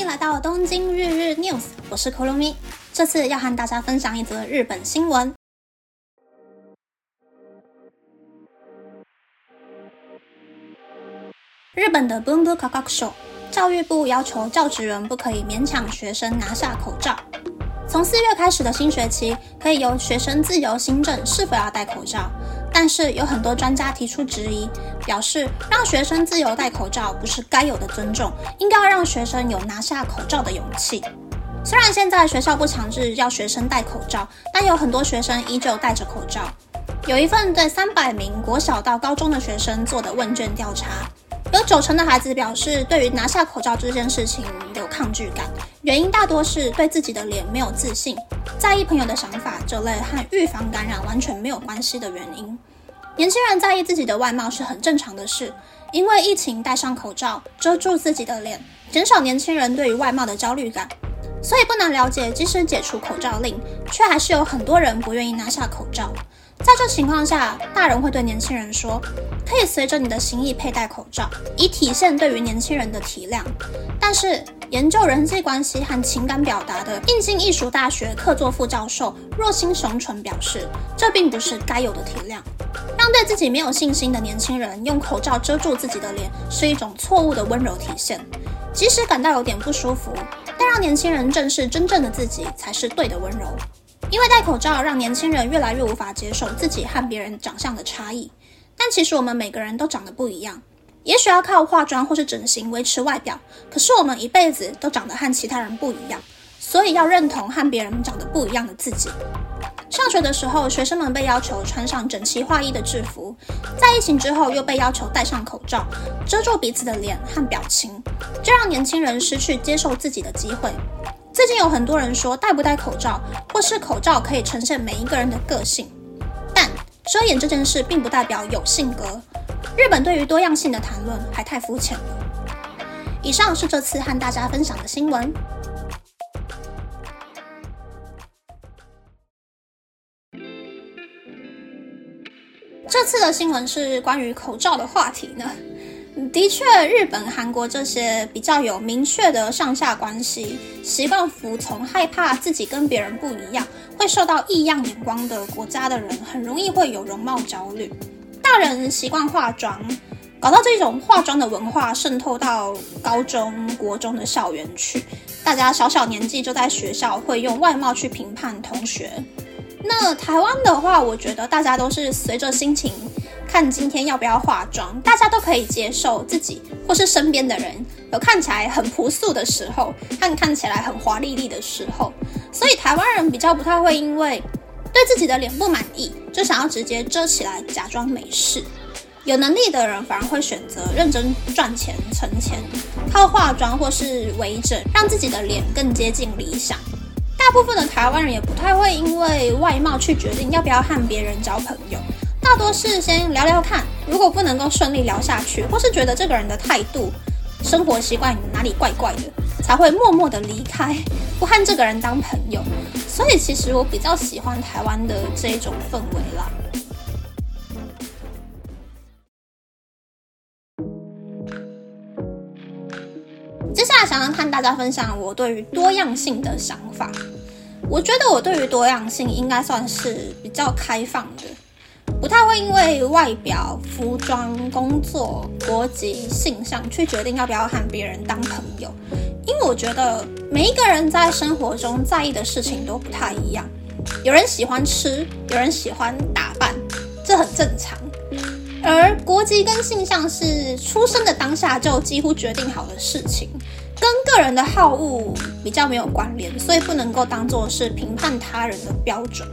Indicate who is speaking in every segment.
Speaker 1: 迎来到东京日日 news，我是 Kurumi。这次要和大家分享一则日本新闻。日本的 b o o m b o Kakakusho 教育部要求教职员不可以勉强学生拿下口罩。从四月开始的新学期，可以由学生自由新政是否要戴口罩。但是有很多专家提出质疑，表示让学生自由戴口罩不是该有的尊重，应该要让学生有拿下口罩的勇气。虽然现在学校不强制要学生戴口罩，但有很多学生依旧戴着口罩。有一份对三百名国小到高中的学生做的问卷调查，有九成的孩子表示对于拿下口罩这件事情有抗拒感，原因大多是对自己的脸没有自信。在意朋友的想法这类和预防感染完全没有关系的原因，年轻人在意自己的外貌是很正常的事。因为疫情戴上口罩遮住自己的脸，减少年轻人对于外貌的焦虑感，所以不难了解，即使解除口罩令，却还是有很多人不愿意拿下口罩。在这情况下，大人会对年轻人说：“可以随着你的心意佩戴口罩，以体现对于年轻人的体谅。”但是，研究人际关系和情感表达的应经艺术大学客座副教授若心雄纯表示，这并不是该有的体谅。让对自己没有信心的年轻人用口罩遮住自己的脸，是一种错误的温柔体现。即使感到有点不舒服，但让年轻人正视真正的自己，才是对的温柔。因为戴口罩让年轻人越来越无法接受自己和别人长相的差异，但其实我们每个人都长得不一样。也许要靠化妆或是整形维持外表，可是我们一辈子都长得和其他人不一样，所以要认同和别人长得不一样的自己。上学的时候，学生们被要求穿上整齐划一的制服，在疫情之后又被要求戴上口罩，遮住彼此的脸和表情，这让年轻人失去接受自己的机会。最近有很多人说戴不戴口罩，或是口罩可以呈现每一个人的个性，但遮掩这件事并不代表有性格。日本对于多样性的谈论还太肤浅了。以上是这次和大家分享的新闻。这次的新闻是关于口罩的话题呢。的确，日本、韩国这些比较有明确的上下关系、习惯服从、害怕自己跟别人不一样、会受到异样眼光的国家的人，很容易会有容貌焦虑。大人习惯化妆，搞到这种化妆的文化渗透到高中国中的校园去，大家小小年纪就在学校会用外貌去评判同学。那台湾的话，我觉得大家都是随着心情。看今天要不要化妆，大家都可以接受自己或是身边的人有看起来很朴素的时候，和看起来很华丽丽的时候，所以台湾人比较不太会因为对自己的脸不满意，就想要直接遮起来假装没事。有能力的人反而会选择认真赚钱存钱，靠化妆或是微整让自己的脸更接近理想。大部分的台湾人也不太会因为外貌去决定要不要和别人交朋友。大多是先聊聊看，如果不能够顺利聊下去，或是觉得这个人的态度、生活习惯哪里怪怪的，才会默默的离开，不和这个人当朋友。所以其实我比较喜欢台湾的这一种氛围啦。接下来想要和大家分享我对于多样性的想法。我觉得我对于多样性应该算是比较开放的。不太会因为外表、服装、工作、国籍、性向去决定要不要和别人当朋友，因为我觉得每一个人在生活中在意的事情都不太一样。有人喜欢吃，有人喜欢打扮，这很正常。而国籍跟性向是出生的当下就几乎决定好的事情，跟个人的好恶比较没有关联，所以不能够当做是评判他人的标准。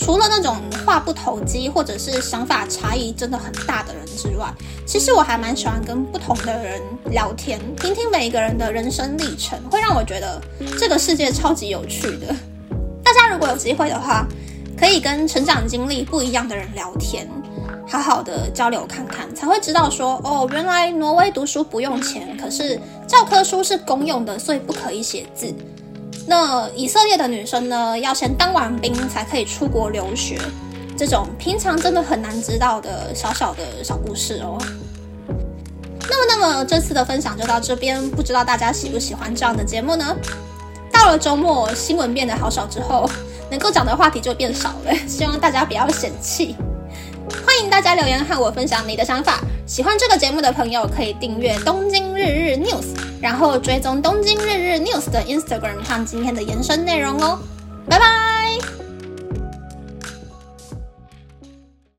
Speaker 1: 除了那种话不投机或者是想法差异真的很大的人之外，其实我还蛮喜欢跟不同的人聊天，听听每一个人的人生历程，会让我觉得这个世界超级有趣的。大家如果有机会的话，可以跟成长经历不一样的人聊天，好好的交流看看，才会知道说哦，原来挪威读书不用钱，可是教科书是公用的，所以不可以写字。那以色列的女生呢，要先当完兵才可以出国留学，这种平常真的很难知道的小小的小故事哦。那么，那么这次的分享就到这边，不知道大家喜不喜欢这样的节目呢？到了周末，新闻变得好少之后，能够讲的话题就变少了，希望大家不要嫌弃。欢迎大家留言和我分享你的想法。喜欢这个节目的朋友可以订阅东京日日然后追踪东京日日 news 的 Instagram 看今天的延伸内容哦。拜拜。